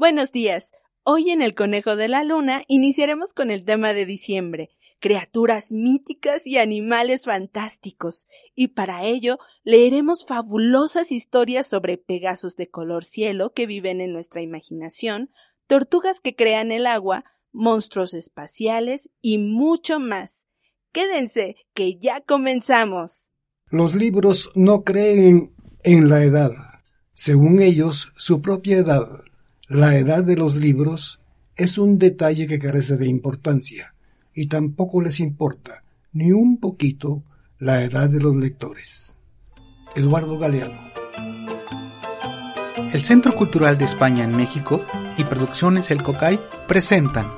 Buenos días. Hoy en el Conejo de la Luna iniciaremos con el tema de diciembre, criaturas míticas y animales fantásticos, y para ello leeremos fabulosas historias sobre pegasos de color cielo que viven en nuestra imaginación, tortugas que crean el agua, monstruos espaciales y mucho más. Quédense, que ya comenzamos. Los libros no creen en la edad. Según ellos, su propia edad, la edad de los libros, es un detalle que carece de importancia, y tampoco les importa, ni un poquito, la edad de los lectores. Eduardo Galeano. El Centro Cultural de España en México y Producciones El Cocay presentan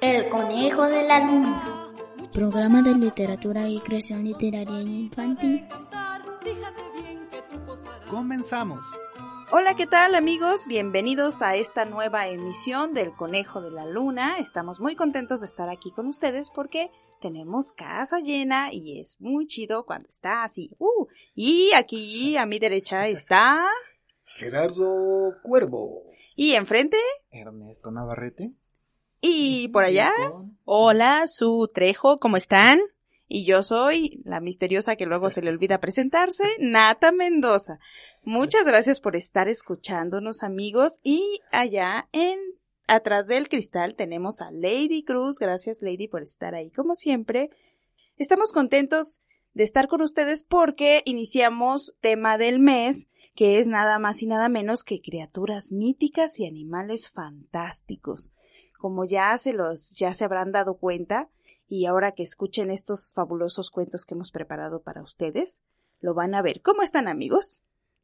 El Conejo de la Luna. Programa de literatura y creación literaria infantil. Comenzamos. Hola, ¿qué tal amigos? Bienvenidos a esta nueva emisión del Conejo de la Luna. Estamos muy contentos de estar aquí con ustedes porque tenemos casa llena y es muy chido cuando está así. Uh, y aquí a mi derecha está Gerardo Cuervo. y enfrente Ernesto Navarrete. y por allá. Hola, su Trejo, ¿cómo están? Y yo soy la misteriosa que luego se le olvida presentarse, Nata Mendoza. Muchas gracias por estar escuchándonos, amigos. Y allá en atrás del cristal tenemos a Lady Cruz. Gracias, Lady, por estar ahí como siempre. Estamos contentos de estar con ustedes porque iniciamos tema del mes, que es nada más y nada menos que criaturas míticas y animales fantásticos. Como ya se los, ya se habrán dado cuenta, y ahora que escuchen estos fabulosos cuentos que hemos preparado para ustedes, lo van a ver. ¿Cómo están, amigos?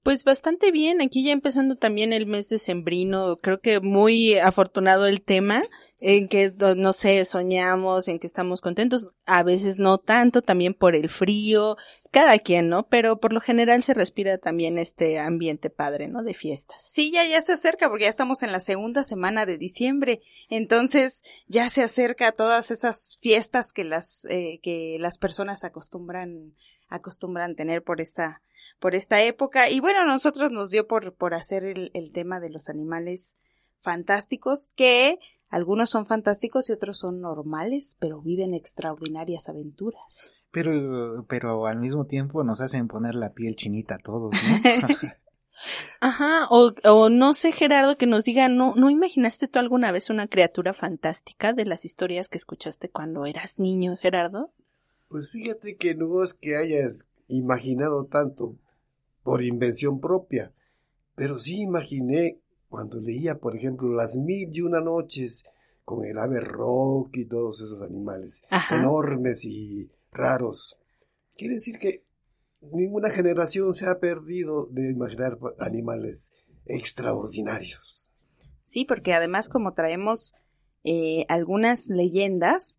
Pues bastante bien, aquí ya empezando también el mes de sembrino, creo que muy afortunado el tema, en que, no sé, soñamos, en que estamos contentos, a veces no tanto, también por el frío, cada quien, ¿no? Pero por lo general se respira también este ambiente padre, ¿no? De fiestas. Sí, ya, ya se acerca porque ya estamos en la segunda semana de diciembre. Entonces, ya se acerca a todas esas fiestas que las, eh, que las personas acostumbran, acostumbran tener por esta, por esta época. Y bueno, a nosotros nos dio por, por hacer el, el tema de los animales fantásticos que algunos son fantásticos y otros son normales, pero viven extraordinarias aventuras. Pero, pero al mismo tiempo nos hacen poner la piel chinita a todos, ¿no? Ajá, o, o no sé, Gerardo, que nos diga, ¿no, ¿no imaginaste tú alguna vez una criatura fantástica de las historias que escuchaste cuando eras niño, Gerardo? Pues fíjate que no es que hayas imaginado tanto por invención propia, pero sí imaginé cuando leía, por ejemplo, las mil y una noches con el ave rock y todos esos animales Ajá. enormes y raros. Quiere decir que ninguna generación se ha perdido de imaginar animales extraordinarios. Sí, porque además como traemos eh, algunas leyendas,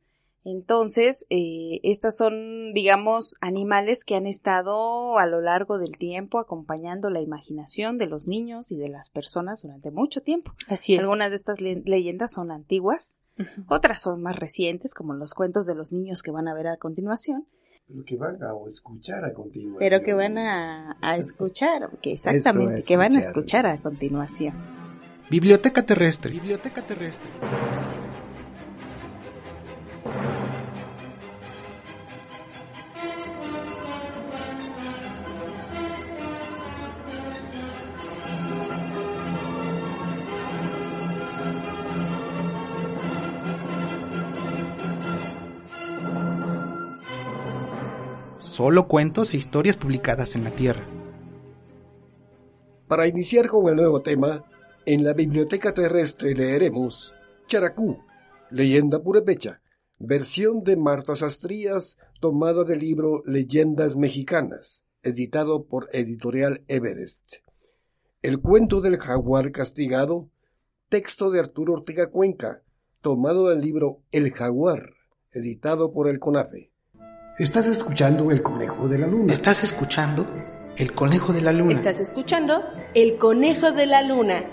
entonces eh, estas son, digamos, animales que han estado a lo largo del tiempo acompañando la imaginación de los niños y de las personas durante mucho tiempo. Así es. Algunas de estas le- leyendas son antiguas, otras son más recientes, como los cuentos de los niños que van a ver a continuación, Pero que van a escuchar a continuación. pero que van a, a escuchar, que exactamente, que van a escuchar. escuchar a continuación. Biblioteca terrestre. Biblioteca terrestre. Solo cuentos e historias publicadas en la Tierra. Para iniciar con el nuevo tema, en la biblioteca terrestre leeremos Characú, leyenda purépecha, versión de Marta Sastrías, tomada del libro Leyendas Mexicanas, editado por Editorial Everest. El cuento del jaguar castigado texto de Arturo Ortega Cuenca, tomado del libro El Jaguar, editado por el CONAFE. Estás escuchando El Conejo de la Luna. Estás escuchando El Conejo de la Luna. Estás escuchando El Conejo de la Luna.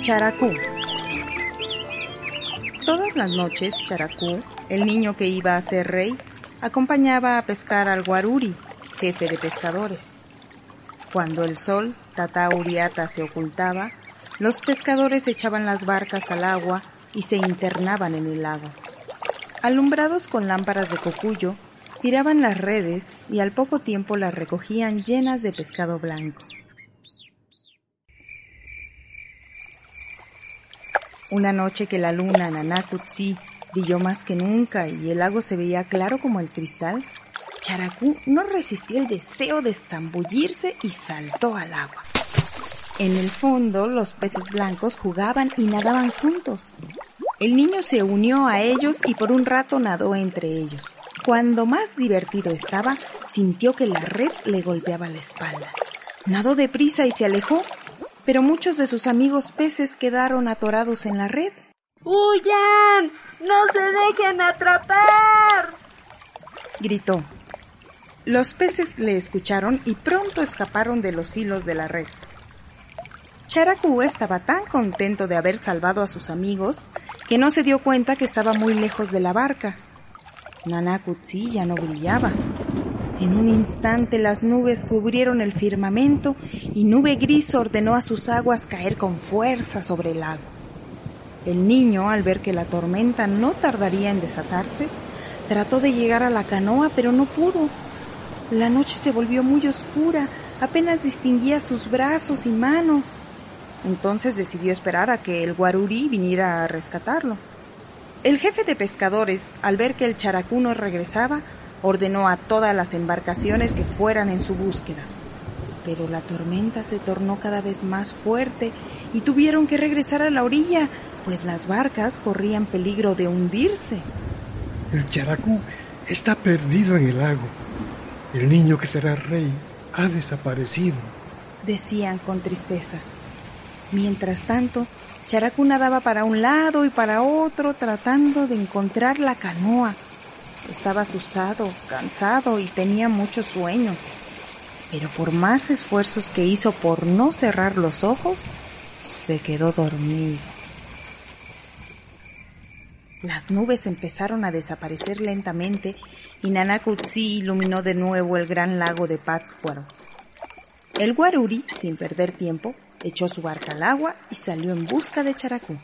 Characú. Todas las noches, Characú, el niño que iba a ser rey, acompañaba a pescar al Guaruri, jefe de pescadores. Cuando el sol, Tata Uriata, se ocultaba, los pescadores echaban las barcas al agua y se internaban en el lago. Alumbrados con lámparas de cocuyo, tiraban las redes y al poco tiempo las recogían llenas de pescado blanco. Una noche que la luna Nanakutsi brilló más que nunca y el lago se veía claro como el cristal, Characú no resistió el deseo de zambullirse y saltó al agua. En el fondo, los peces blancos jugaban y nadaban juntos. El niño se unió a ellos y por un rato nadó entre ellos. Cuando más divertido estaba, sintió que la red le golpeaba la espalda. Nadó deprisa y se alejó, pero muchos de sus amigos peces quedaron atorados en la red. ¡Huyan! ¡No se dejen atrapar! gritó. Los peces le escucharon y pronto escaparon de los hilos de la red. Characú estaba tan contento de haber salvado a sus amigos que no se dio cuenta que estaba muy lejos de la barca. Nanakutsi ya no brillaba. En un instante las nubes cubrieron el firmamento y Nube Gris ordenó a sus aguas caer con fuerza sobre el lago. El niño, al ver que la tormenta no tardaría en desatarse, trató de llegar a la canoa, pero no pudo. La noche se volvió muy oscura, apenas distinguía sus brazos y manos. Entonces decidió esperar a que el guaruri viniera a rescatarlo. El jefe de pescadores, al ver que el characú no regresaba, ordenó a todas las embarcaciones que fueran en su búsqueda. Pero la tormenta se tornó cada vez más fuerte y tuvieron que regresar a la orilla, pues las barcas corrían peligro de hundirse. El characú está perdido en el lago. El niño que será rey ha desaparecido, decían con tristeza. Mientras tanto, Characú nadaba para un lado y para otro tratando de encontrar la canoa. Estaba asustado, cansado y tenía mucho sueño. Pero por más esfuerzos que hizo por no cerrar los ojos, se quedó dormido. Las nubes empezaron a desaparecer lentamente y Nanakutsi iluminó de nuevo el gran lago de Pátzcuaro. El Guaruri, sin perder tiempo, echó su barca al agua y salió en busca de Characú.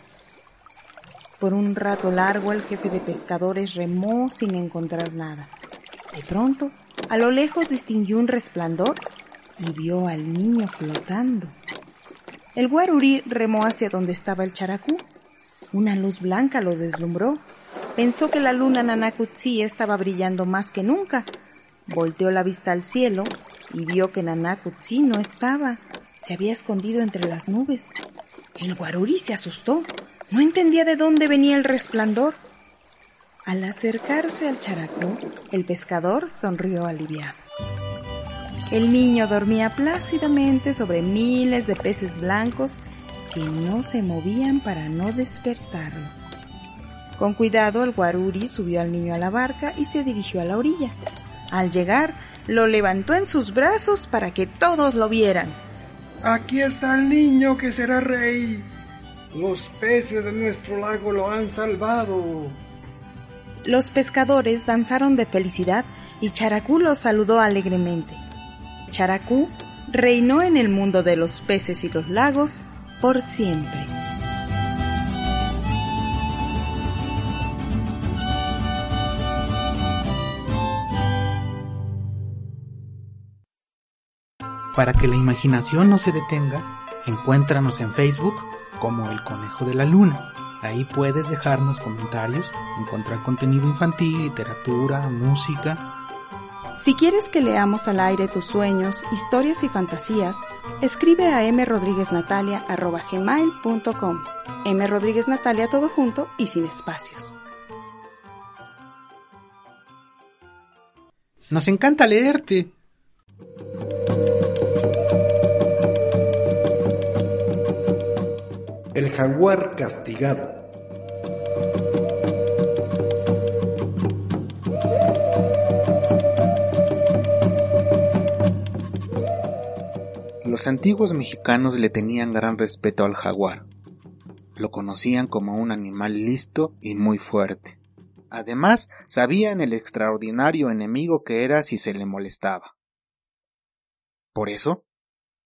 Por un rato largo el jefe de pescadores remó sin encontrar nada. De pronto, a lo lejos distinguió un resplandor y vio al niño flotando. El guarurí remó hacia donde estaba el characú. Una luz blanca lo deslumbró. Pensó que la luna Nanakutsi estaba brillando más que nunca. Volteó la vista al cielo y vio que Nanakutsi no estaba. Se había escondido entre las nubes. El guaruri se asustó. No entendía de dónde venía el resplandor. Al acercarse al characú, el pescador sonrió aliviado. El niño dormía plácidamente sobre miles de peces blancos que no se movían para no despertarlo. Con cuidado el guaruri subió al niño a la barca y se dirigió a la orilla. Al llegar, lo levantó en sus brazos para que todos lo vieran. Aquí está el niño que será rey. Los peces de nuestro lago lo han salvado. Los pescadores danzaron de felicidad y Characú los saludó alegremente. Characú reinó en el mundo de los peces y los lagos por siempre. Para que la imaginación no se detenga, encuéntranos en Facebook como El Conejo de la Luna. Ahí puedes dejarnos comentarios, encontrar contenido infantil, literatura, música. Si quieres que leamos al aire tus sueños, historias y fantasías, escribe a mrodrigueznatalia.com. M. Rodríguez Natalia todo junto y sin espacios. Nos encanta leerte. El jaguar castigado. Los antiguos mexicanos le tenían gran respeto al jaguar. Lo conocían como un animal listo y muy fuerte. Además, sabían el extraordinario enemigo que era si se le molestaba. Por eso,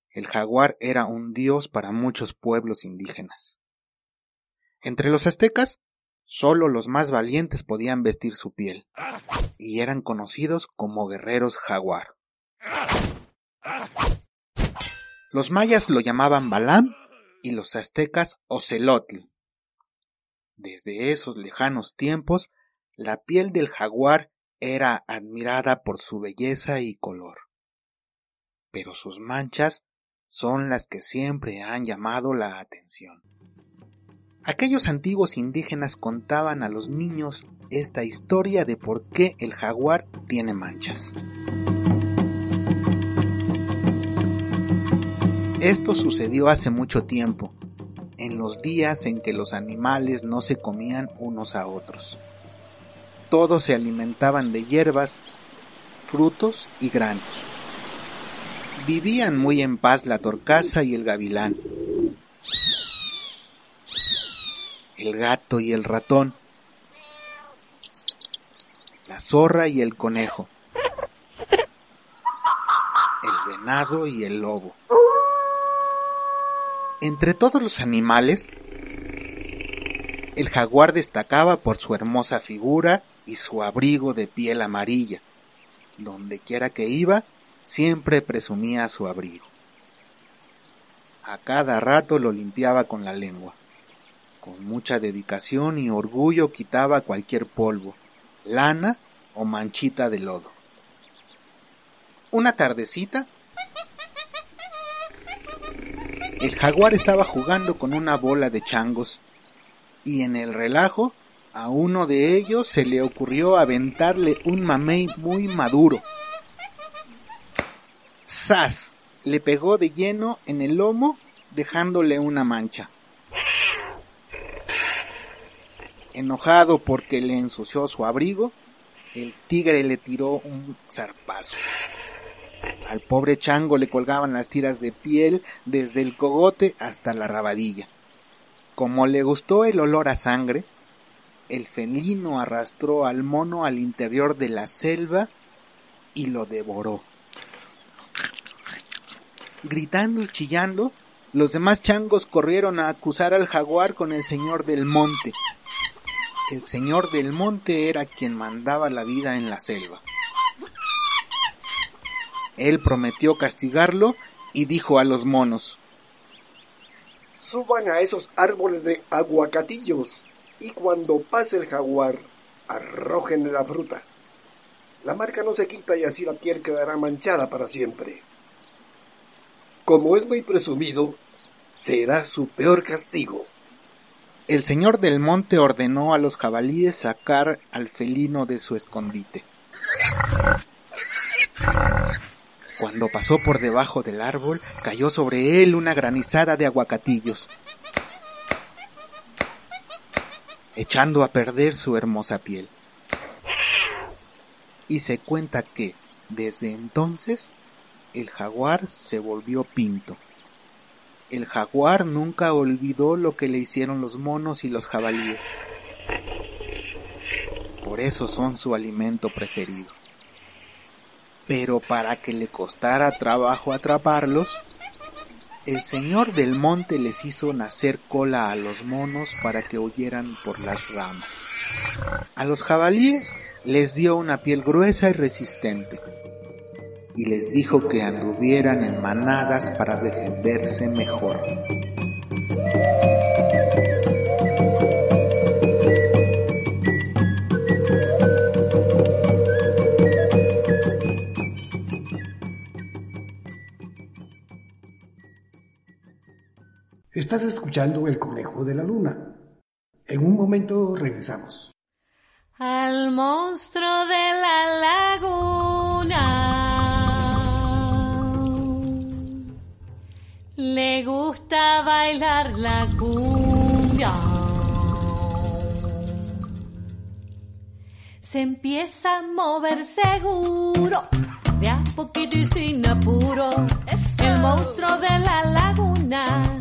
el jaguar era un dios para muchos pueblos indígenas. Entre los aztecas, solo los más valientes podían vestir su piel, y eran conocidos como guerreros jaguar. Los mayas lo llamaban Balam y los aztecas Ocelotl. Desde esos lejanos tiempos, la piel del jaguar era admirada por su belleza y color. Pero sus manchas son las que siempre han llamado la atención. Aquellos antiguos indígenas contaban a los niños esta historia de por qué el jaguar tiene manchas. Esto sucedió hace mucho tiempo, en los días en que los animales no se comían unos a otros. Todos se alimentaban de hierbas, frutos y granos. Vivían muy en paz la torcaza y el gavilán, el gato y el ratón, la zorra y el conejo, el venado y el lobo. Entre todos los animales, el jaguar destacaba por su hermosa figura y su abrigo de piel amarilla. Donde quiera que iba, siempre presumía su abrigo. A cada rato lo limpiaba con la lengua. Con mucha dedicación y orgullo quitaba cualquier polvo, lana o manchita de lodo. Una tardecita, el jaguar estaba jugando con una bola de changos y en el relajo a uno de ellos se le ocurrió aventarle un mamey muy maduro. ¡Sas! Le pegó de lleno en el lomo dejándole una mancha. Enojado porque le ensució su abrigo, el tigre le tiró un zarpazo. Al pobre chango le colgaban las tiras de piel desde el cogote hasta la rabadilla. Como le gustó el olor a sangre, el felino arrastró al mono al interior de la selva y lo devoró. Gritando y chillando, los demás changos corrieron a acusar al jaguar con el señor del monte. El señor del monte era quien mandaba la vida en la selva. Él prometió castigarlo y dijo a los monos, Suban a esos árboles de aguacatillos y cuando pase el jaguar, arrojenle la fruta. La marca no se quita y así la piel quedará manchada para siempre. Como es muy presumido, será su peor castigo. El señor del monte ordenó a los jabalíes sacar al felino de su escondite. Cuando pasó por debajo del árbol, cayó sobre él una granizada de aguacatillos, echando a perder su hermosa piel. Y se cuenta que, desde entonces, el jaguar se volvió pinto. El jaguar nunca olvidó lo que le hicieron los monos y los jabalíes. Por eso son su alimento preferido pero para que le costara trabajo atraparlos, el señor del monte les hizo nacer cola a los monos para que huyeran por las ramas. A los jabalíes les dio una piel gruesa y resistente, y les dijo que anduvieran en manadas para defenderse mejor. Estás escuchando El Conejo de la Luna. En un momento regresamos. Al monstruo de la laguna le gusta bailar la cumbia. Se empieza a mover seguro, de a poquito y sin apuro. El monstruo de la laguna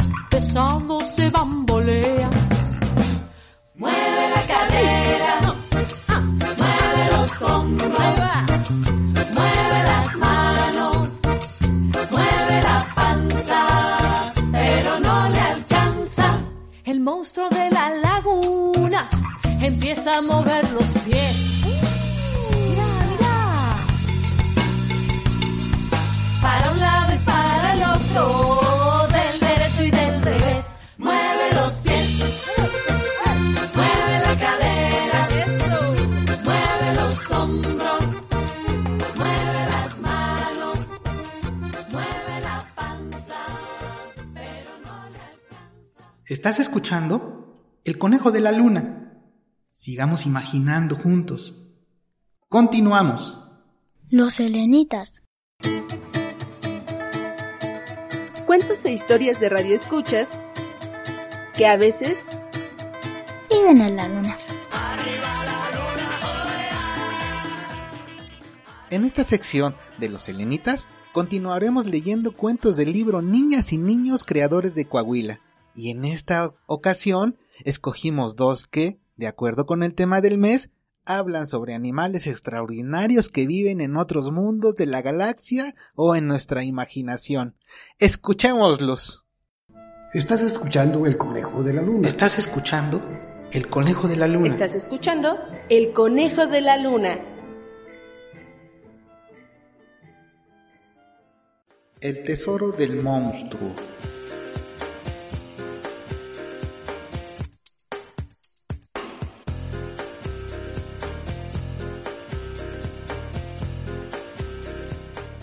pesado se bambolea. Mueve la cadera, ¿Estás escuchando? El conejo de la luna. Sigamos imaginando juntos. Continuamos. Los selenitas. Cuentos e historias de radio escuchas que a veces Viven en la luna. En esta sección de los selenitas continuaremos leyendo cuentos del libro Niñas y Niños Creadores de Coahuila. Y en esta ocasión escogimos dos que, de acuerdo con el tema del mes, hablan sobre animales extraordinarios que viven en otros mundos de la galaxia o en nuestra imaginación. Escuchémoslos. Estás escuchando El Conejo de la Luna. ¿Estás escuchando? El conejo de la luna. estás escuchando El Conejo de la Luna. El tesoro del monstruo.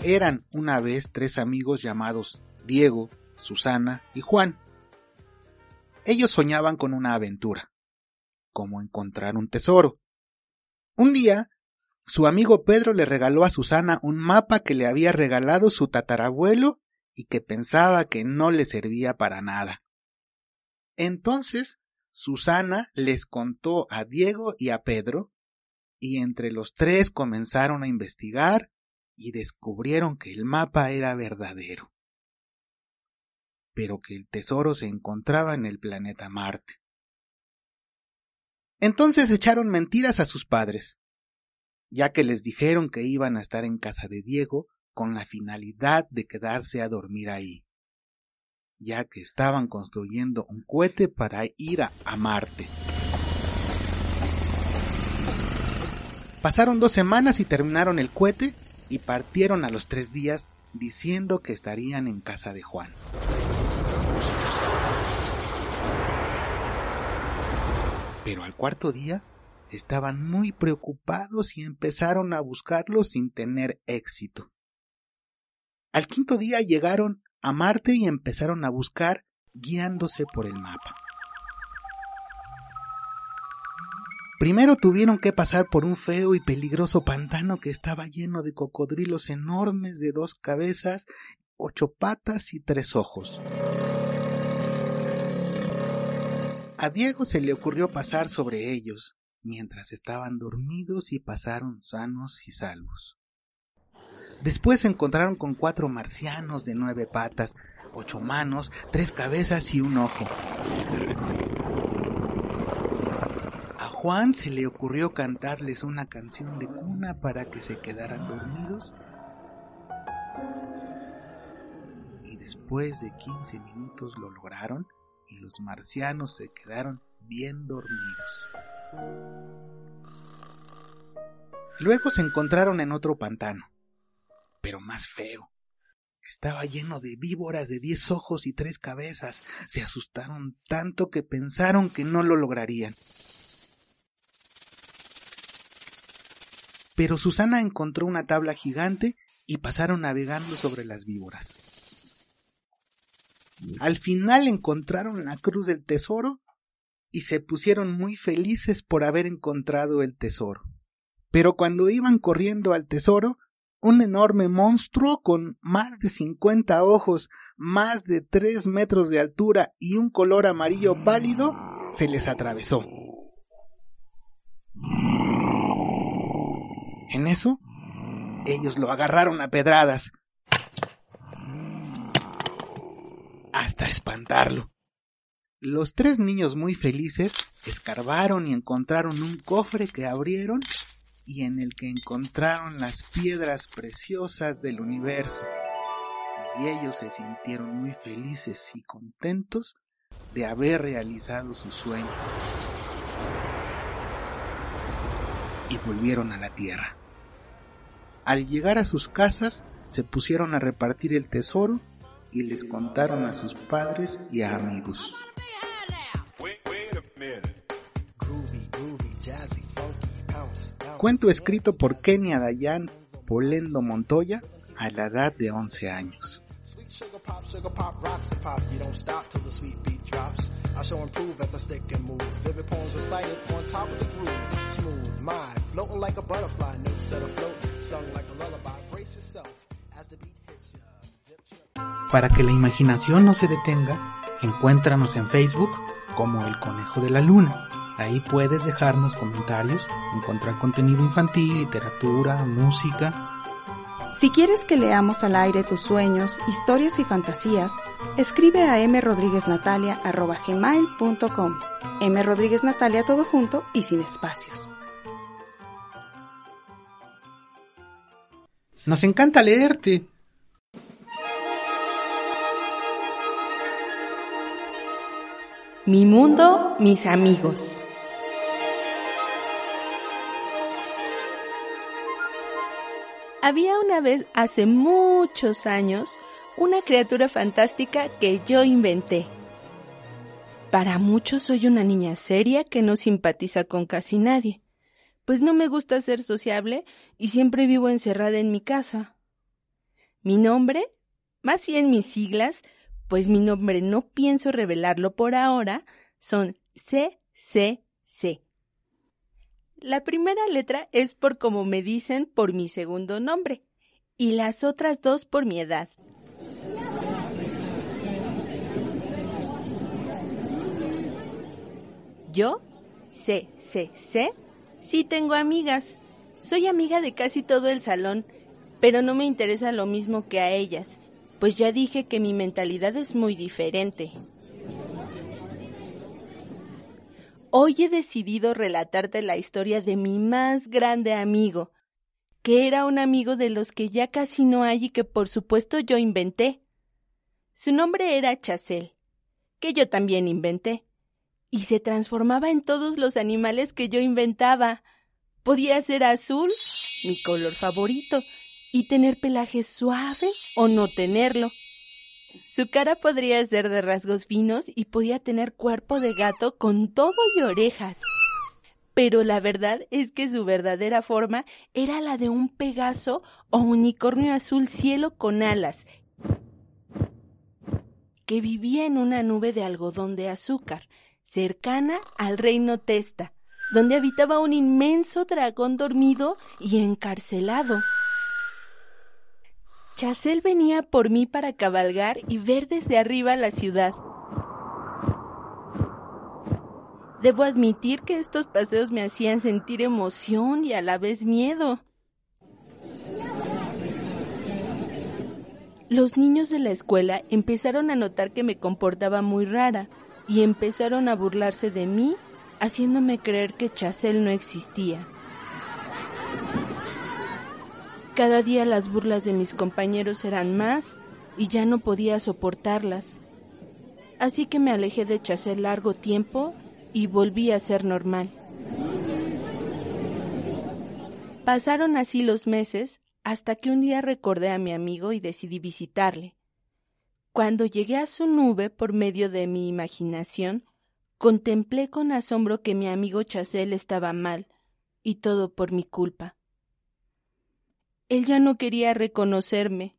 Eran una vez tres amigos llamados Diego, Susana y Juan. Ellos soñaban con una aventura, como encontrar un tesoro. Un día, su amigo Pedro le regaló a Susana un mapa que le había regalado su tatarabuelo y que pensaba que no le servía para nada. Entonces, Susana les contó a Diego y a Pedro, y entre los tres comenzaron a investigar y descubrieron que el mapa era verdadero, pero que el tesoro se encontraba en el planeta Marte. Entonces echaron mentiras a sus padres, ya que les dijeron que iban a estar en casa de Diego con la finalidad de quedarse a dormir ahí, ya que estaban construyendo un cohete para ir a, a Marte. Pasaron dos semanas y terminaron el cohete y partieron a los tres días diciendo que estarían en casa de Juan. Pero al cuarto día estaban muy preocupados y empezaron a buscarlo sin tener éxito. Al quinto día llegaron a Marte y empezaron a buscar guiándose por el mapa. Primero tuvieron que pasar por un feo y peligroso pantano que estaba lleno de cocodrilos enormes de dos cabezas, ocho patas y tres ojos. A Diego se le ocurrió pasar sobre ellos, mientras estaban dormidos y pasaron sanos y salvos. Después se encontraron con cuatro marcianos de nueve patas, ocho manos, tres cabezas y un ojo. Juan se le ocurrió cantarles una canción de cuna para que se quedaran dormidos. Y después de 15 minutos lo lograron y los marcianos se quedaron bien dormidos. Luego se encontraron en otro pantano, pero más feo. Estaba lleno de víboras de diez ojos y tres cabezas. Se asustaron tanto que pensaron que no lo lograrían. Pero Susana encontró una tabla gigante y pasaron navegando sobre las víboras. Al final encontraron la cruz del tesoro y se pusieron muy felices por haber encontrado el tesoro. Pero cuando iban corriendo al tesoro, un enorme monstruo con más de cincuenta ojos, más de tres metros de altura y un color amarillo pálido se les atravesó. En eso, ellos lo agarraron a pedradas hasta espantarlo. Los tres niños muy felices escarbaron y encontraron un cofre que abrieron y en el que encontraron las piedras preciosas del universo. Y ellos se sintieron muy felices y contentos de haber realizado su sueño. Y volvieron a la tierra. Al llegar a sus casas, se pusieron a repartir el tesoro y les contaron a sus padres y a amigos. Cuento escrito por Kenia Dayan Polendo Montoya a la edad de 11 años. Para que la imaginación no se detenga, encuéntranos en Facebook como El Conejo de la Luna. Ahí puedes dejarnos comentarios, encontrar contenido infantil, literatura, música. Si quieres que leamos al aire tus sueños, historias y fantasías, escribe a mrodrigueznatalia.gmail.com M. Rodríguez Natalia todo junto y sin espacios. Nos encanta leerte. Mi mundo, mis amigos. Había una vez, hace muchos años, una criatura fantástica que yo inventé. Para muchos soy una niña seria que no simpatiza con casi nadie, pues no me gusta ser sociable y siempre vivo encerrada en mi casa. Mi nombre, más bien mis siglas, pues mi nombre no pienso revelarlo por ahora, son CCC. La primera letra es por como me dicen por mi segundo nombre y las otras dos por mi edad. Yo, CCC, sí tengo amigas. Soy amiga de casi todo el salón, pero no me interesa lo mismo que a ellas pues ya dije que mi mentalidad es muy diferente. Hoy he decidido relatarte la historia de mi más grande amigo, que era un amigo de los que ya casi no hay y que por supuesto yo inventé. Su nombre era Chasel, que yo también inventé, y se transformaba en todos los animales que yo inventaba. Podía ser azul, mi color favorito, y tener pelaje suave o no tenerlo. Su cara podría ser de rasgos finos y podía tener cuerpo de gato con todo y orejas. Pero la verdad es que su verdadera forma era la de un pegaso o unicornio azul cielo con alas, que vivía en una nube de algodón de azúcar, cercana al reino Testa, donde habitaba un inmenso dragón dormido y encarcelado. Chasel venía por mí para cabalgar y ver desde arriba la ciudad. Debo admitir que estos paseos me hacían sentir emoción y a la vez miedo. Los niños de la escuela empezaron a notar que me comportaba muy rara y empezaron a burlarse de mí, haciéndome creer que Chasel no existía. Cada día las burlas de mis compañeros eran más y ya no podía soportarlas. Así que me alejé de Chasel largo tiempo y volví a ser normal. Pasaron así los meses hasta que un día recordé a mi amigo y decidí visitarle. Cuando llegué a su nube por medio de mi imaginación, contemplé con asombro que mi amigo Chasel estaba mal, y todo por mi culpa. Él ya no quería reconocerme.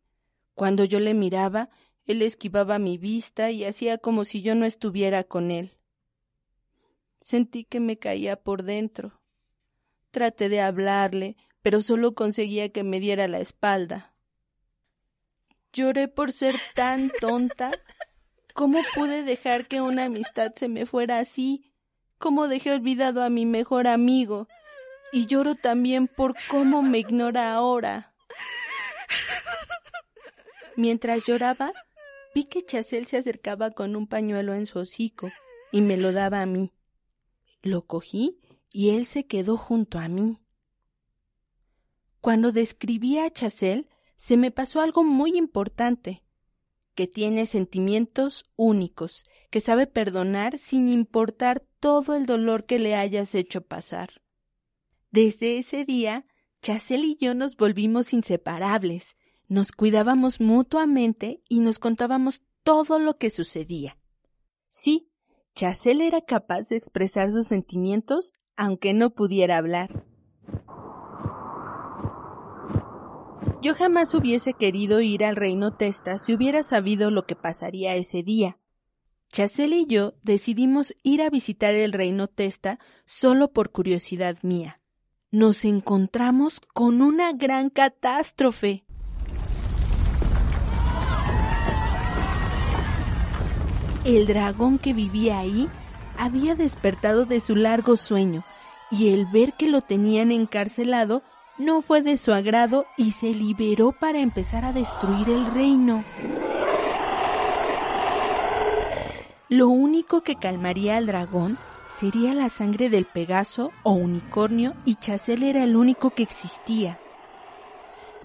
Cuando yo le miraba, él esquivaba mi vista y hacía como si yo no estuviera con él. Sentí que me caía por dentro. Traté de hablarle, pero solo conseguía que me diera la espalda. Lloré por ser tan tonta. ¿Cómo pude dejar que una amistad se me fuera así? ¿Cómo dejé olvidado a mi mejor amigo? Y lloro también por cómo me ignora ahora. Mientras lloraba, vi que Chasel se acercaba con un pañuelo en su hocico y me lo daba a mí. Lo cogí y él se quedó junto a mí. Cuando describí a Chasel, se me pasó algo muy importante, que tiene sentimientos únicos, que sabe perdonar sin importar todo el dolor que le hayas hecho pasar. Desde ese día, Chasel y yo nos volvimos inseparables, nos cuidábamos mutuamente y nos contábamos todo lo que sucedía. Sí, Chasel era capaz de expresar sus sentimientos aunque no pudiera hablar. Yo jamás hubiese querido ir al reino Testa si hubiera sabido lo que pasaría ese día. Chasel y yo decidimos ir a visitar el reino Testa solo por curiosidad mía. Nos encontramos con una gran catástrofe. El dragón que vivía ahí había despertado de su largo sueño y el ver que lo tenían encarcelado no fue de su agrado y se liberó para empezar a destruir el reino. Lo único que calmaría al dragón sería la sangre del Pegaso o unicornio y Chasel era el único que existía.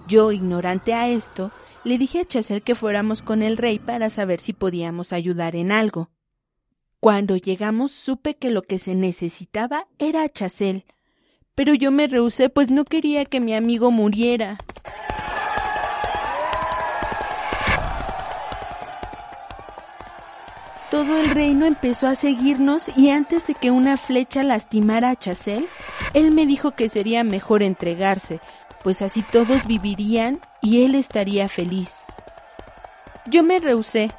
Yo, ignorante a esto, le dije a Chasel que fuéramos con el rey para saber si podíamos ayudar en algo. Cuando llegamos supe que lo que se necesitaba era a Chasel, pero yo me rehusé pues no quería que mi amigo muriera. Todo el reino empezó a seguirnos y antes de que una flecha lastimara a Chasel, él me dijo que sería mejor entregarse, pues así todos vivirían y él estaría feliz. Yo me rehusé,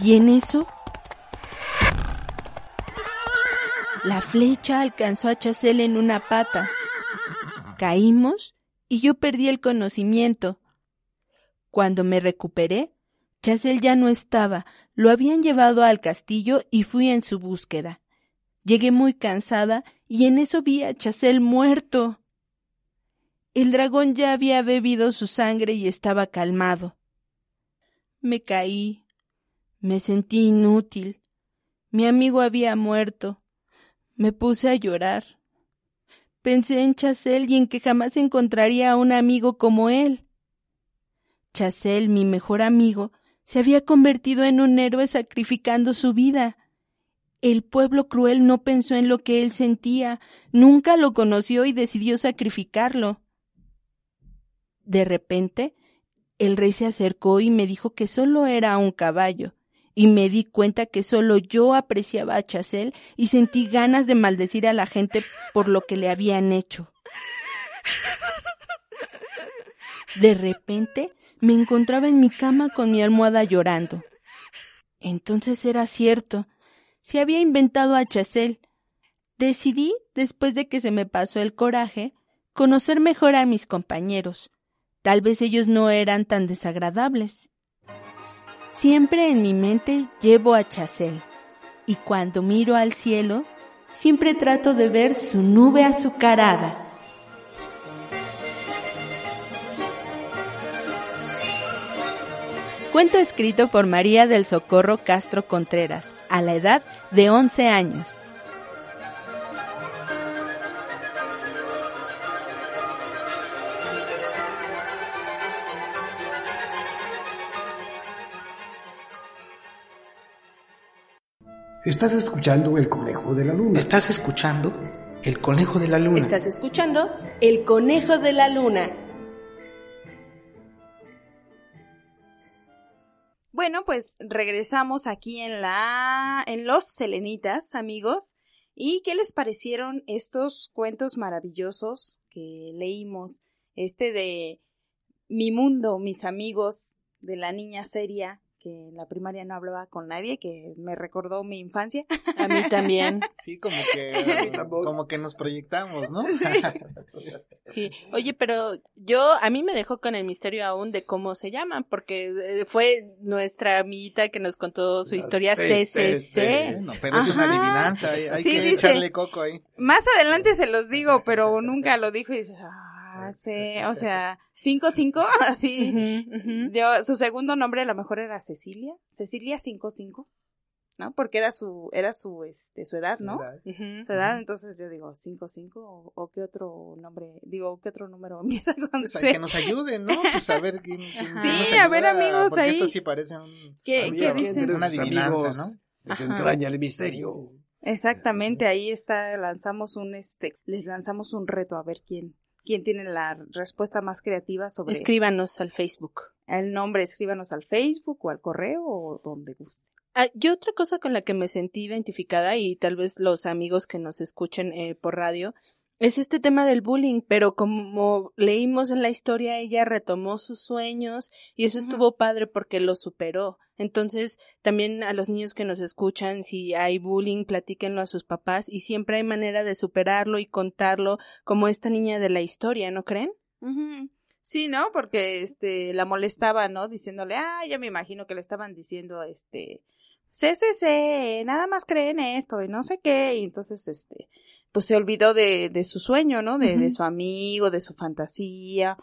y en eso la flecha alcanzó a Chasel en una pata. Caímos y yo perdí el conocimiento. Cuando me recuperé, Chasel ya no estaba, lo habían llevado al castillo y fui en su búsqueda. Llegué muy cansada y en eso vi a Chasel muerto. El dragón ya había bebido su sangre y estaba calmado. Me caí. Me sentí inútil. Mi amigo había muerto. Me puse a llorar. Pensé en Chasel y en que jamás encontraría a un amigo como él. Chasel, mi mejor amigo, se había convertido en un héroe sacrificando su vida. El pueblo cruel no pensó en lo que él sentía, nunca lo conoció y decidió sacrificarlo. De repente, el rey se acercó y me dijo que solo era un caballo, y me di cuenta que solo yo apreciaba a Chasel y sentí ganas de maldecir a la gente por lo que le habían hecho. De repente me encontraba en mi cama con mi almohada llorando. Entonces era cierto, se había inventado a Chasel. Decidí, después de que se me pasó el coraje, conocer mejor a mis compañeros. Tal vez ellos no eran tan desagradables. Siempre en mi mente llevo a Chasel, y cuando miro al cielo, siempre trato de ver su nube azucarada. Cuento escrito por María del Socorro Castro Contreras, a la edad de 11 años. Estás escuchando El Conejo de la Luna. Estás escuchando El Conejo de la Luna. Estás escuchando El Conejo de la Luna. Bueno, pues regresamos aquí en la en Los Selenitas, amigos. ¿Y qué les parecieron estos cuentos maravillosos que leímos? Este de Mi mundo, mis amigos, de la niña seria, que en la primaria no hablaba con nadie, que me recordó mi infancia. A mí también. Sí, como que, como que nos proyectamos, ¿no? Sí. Sí, oye, pero yo, a mí me dejó con el misterio aún de cómo se llaman, porque eh, fue nuestra amiguita que nos contó su La historia CCC. Bueno, pero es una adivinanza, hay, hay Sí, que dice- echarle coco ahí. Más adelante se los digo, pero nunca lo dijo y dices, ah, sí, o sea, 5-5, así. Ujú, ujú. Yo, su segundo nombre a lo mejor era Cecilia, Cecilia 55, ¿no? Porque era su, era su, este, su edad, ¿no? Ujú. Su edad, entonces yo digo 55 o, o qué otro nombre, digo, qué otro número empieza con Pues C. que nos ayuden, ¿no? Pues a ver quién, quién nos Sí, a ver, ayuda, amigos, porque ahí. esto sí parece un... ¿Qué, qué ¿quién dicen? Una adivinanza, amigos ¿no? Desentraña el misterio. Exactamente, ahí está, lanzamos un, este, les lanzamos un reto a ver quién, quién tiene la respuesta más creativa sobre Escríbanos al Facebook. el nombre, escríbanos al Facebook o al correo o donde guste. Ah, yo otra cosa con la que me sentí identificada y tal vez los amigos que nos escuchen eh, por radio es este tema del bullying, pero como leímos en la historia, ella retomó sus sueños y eso estuvo padre porque lo superó. Entonces, también a los niños que nos escuchan, si hay bullying, platíquenlo a sus papás y siempre hay manera de superarlo y contarlo como esta niña de la historia, ¿no creen? Sí, ¿no? Porque este la molestaba, ¿no? Diciéndole, ah, ya me imagino que le estaban diciendo, este, CCC, nada más creen esto y no sé qué, y entonces, este, pues se olvidó de, de su sueño, ¿no? De, de su amigo, de su fantasía.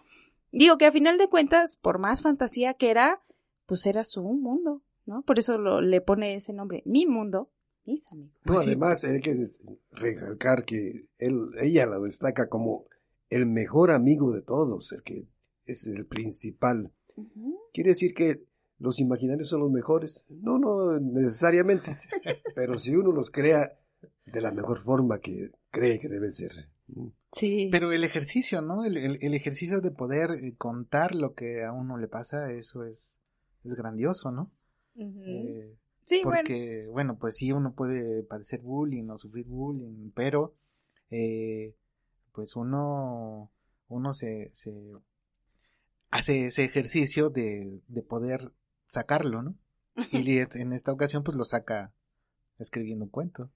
Digo que a final de cuentas, por más fantasía que era, pues era su mundo, ¿no? Por eso lo, le pone ese nombre, mi mundo, mis amigos. No, Pues sí. además hay que recalcar que él, ella la destaca como el mejor amigo de todos, el que es el principal. ¿Quiere decir que los imaginarios son los mejores? No, no necesariamente, pero si uno los crea de la mejor forma que cree que deben ser. Sí. Pero el ejercicio, ¿no? El, el- el ejercicio de poder eh, contar lo que a uno le pasa, eso es, es grandioso, ¿no? Eh, Sí, bueno. porque, bueno. pues sí, uno puede padecer bullying o sufrir bullying, pero eh, pues uno, uno se, se hace ese ejercicio de, de poder sacarlo, ¿no? Y en esta ocasión pues lo saca escribiendo un cuento.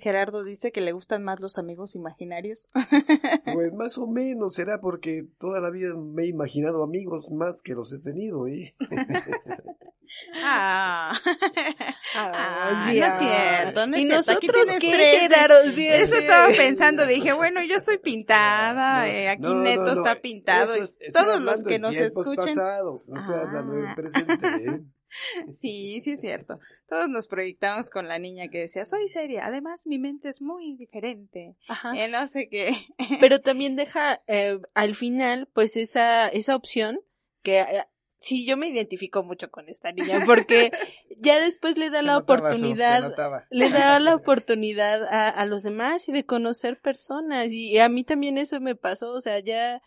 Gerardo dice que le gustan más los amigos imaginarios. Pues más o menos será porque toda la vida me he imaginado amigos más que los he tenido, ¿eh? Ah, Ah, sí, no es ah. cierto, no es ¿Y cierto. Aquí nosotros tienes qué, Gerardo? Sí, Eso sí. estaba pensando, dije, bueno, yo estoy pintada, eh, aquí No, Neto no, está pintado, eso y es- todos los que nos escuchen. pasados, no Ah. presente, ¿eh? Sí, sí es cierto. Todos nos proyectamos con la niña que decía, soy seria, además mi mente es muy diferente. Ajá. Eh, no sé qué. Pero también deja eh, al final, pues, esa, esa opción que eh, sí, yo me identifico mucho con esta niña, porque ya después le da Se la Su, oportunidad, notaba. le da la oportunidad a, a los demás y de conocer personas. Y a mí también eso me pasó, o sea, ya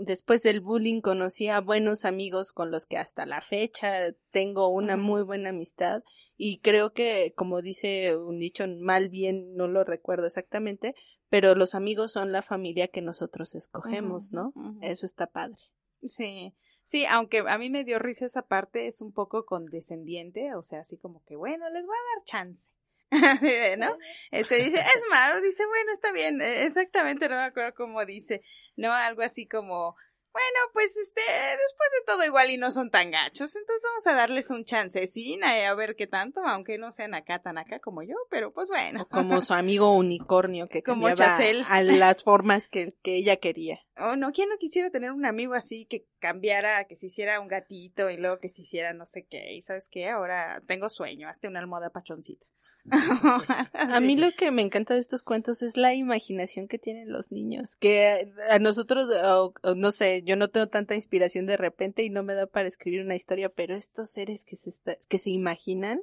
después del bullying conocí a buenos amigos con los que hasta la fecha tengo una muy buena amistad y creo que como dice un dicho mal bien no lo recuerdo exactamente pero los amigos son la familia que nosotros escogemos no eso está padre. Sí, sí, aunque a mí me dio risa esa parte, es un poco condescendiente, o sea, así como que, bueno, les voy a dar chance. ¿No? Este dice, es más, dice, bueno, está bien, eh, exactamente, no me acuerdo cómo dice, ¿no? Algo así como, Bueno, pues este, después de todo igual y no son tan gachos, entonces vamos a darles un chancecina y a ver qué tanto, aunque no sean acá tan acá como yo, pero pues bueno. Como su amigo unicornio que Como Chacel. a las formas que, que ella quería. Oh, no, ¿quién no quisiera tener un amigo así que cambiara, que se hiciera un gatito y luego que se hiciera no sé qué? Y sabes qué, ahora tengo sueño, hazte una almohada pachoncita. A mí lo que me encanta de estos cuentos es la imaginación que tienen los niños, que a nosotros, o- o no sé, yo no tengo tanta inspiración de repente y no me da para escribir una historia, pero estos seres que se, está- que se imaginan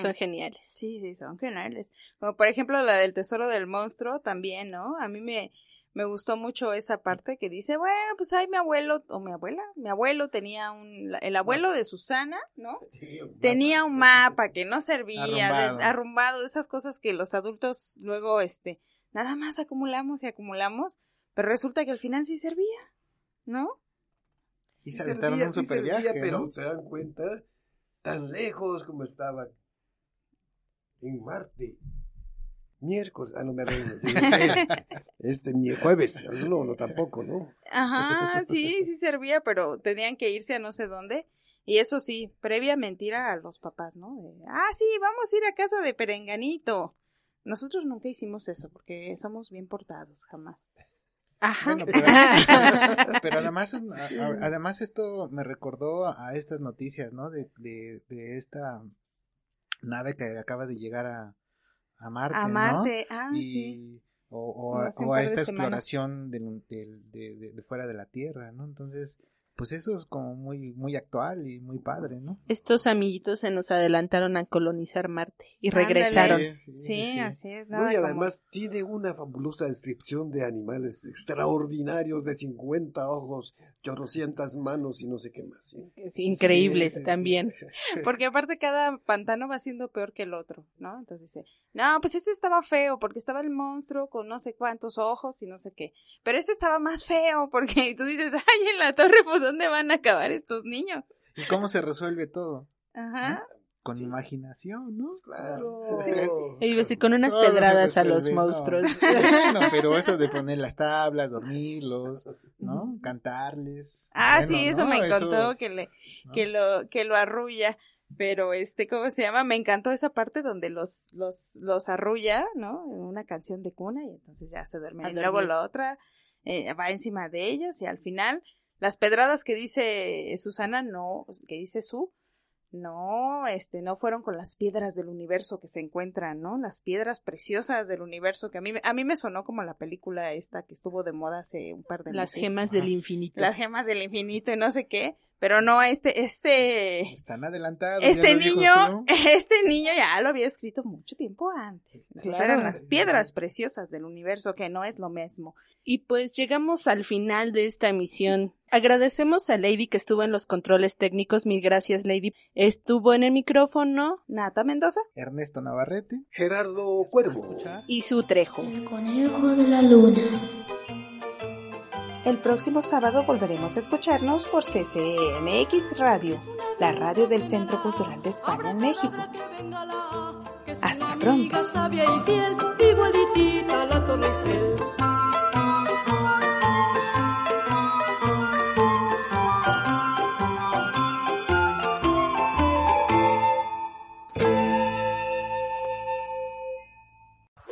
son geniales. Sí, sí, son geniales. Como por ejemplo la del tesoro del monstruo también, ¿no? A mí me, me gustó mucho esa parte que dice, bueno, pues ay, mi abuelo, o mi abuela, mi abuelo tenía un, el abuelo de Susana, ¿no? Tenía un mapa que no servía, de- Arrumbado. arrumbado, de esas cosas que los adultos luego, este, nada más acumulamos y acumulamos, pero resulta que al final sí servía, ¿no? Y se aventaron un sí super servía, viaje, pero ¿no? se dan cuenta tan lejos como estaba en Marte. Miércoles, ah, no me arreglo. Este mi- jueves, no, no tampoco, ¿no? Ajá, sí, sí servía, pero tenían que irse a no sé dónde. Y eso sí, previa mentira a los papás, ¿no? De, ah, sí, vamos a ir a casa de Perenganito. Nosotros nunca hicimos eso porque somos bien portados, jamás. Ajá. Bueno, pero, pero además, además esto me recordó a estas noticias, ¿no? De, de, de esta nave que acaba de llegar a, a Marte, a ¿no? Ah, y, sí. o, o, a, o esta exploración del- del- de, de- de fuera de la Tierra, ¿no? Entonces, pues eso es como muy, muy actual y muy padre, ¿no? Estos amiguitos se nos adelantaron a colonizar Marte y regresaron. Sí, Sí, así es. No, Nada como- además tiene una fabulosa descripción de animales extraordinarios de 50 ojos, chorrocientas manos y no sé qué más. ¿sí? Es increíbles también. Porque aparte cada pantano va siendo peor que el otro, ¿no? Entonces dice, no, pues este estaba feo porque estaba el monstruo con no sé cuántos ojos y no sé qué. Pero este estaba más feo porque tú dices, ay, en la torre, pues ¿dónde van a acabar estos niños? ¿Y cómo se resuelve todo? Ajá. Con imaginación, ¿no? Claro. Y así con unas Todo pedradas a los resuelve, no. monstruos. Bueno, pero eso de poner las tablas, dormirlos, ¿no? Cantarles. Ah, Bueno, sí, eso ¿no? me Eso- encantó que le, ¿no? que lo, que lo arrulla. Pero este, ¿cómo se llama? Me encantó esa parte donde los, los, los arrulla, ¿no? En una canción de cuna y entonces ya se duermen. Y luego la otra eh, va encima de ellos y al final las pedradas que dice Susana no, que dice su, no, este, no fueron con las piedras del universo que se encuentran, ¿no? Las piedras preciosas del universo que a mí, me- a mí me sonó como la película esta que estuvo de moda hace un par de Las meses. gemas del infinito. Las gemas del infinito y no sé qué, pero no, este, este, Están adelantados. este niño, este niño ya lo había escrito mucho tiempo antes. Claro. Eran las piedras preciosas del universo, que no es lo mismo. Y pues llegamos al final de esta emisión. Agradecemos a Lady que estuvo en los controles técnicos. Mil gracias, Lady. Estuvo en el micrófono Nata Mendoza Ernesto Navarrete. Gerardo Cuervo. y su trejo. El conejo de la luna. El próximo sábado volveremos a escucharnos por CCMX Radio, la radio del Centro Cultural de España en México. Hasta pronto.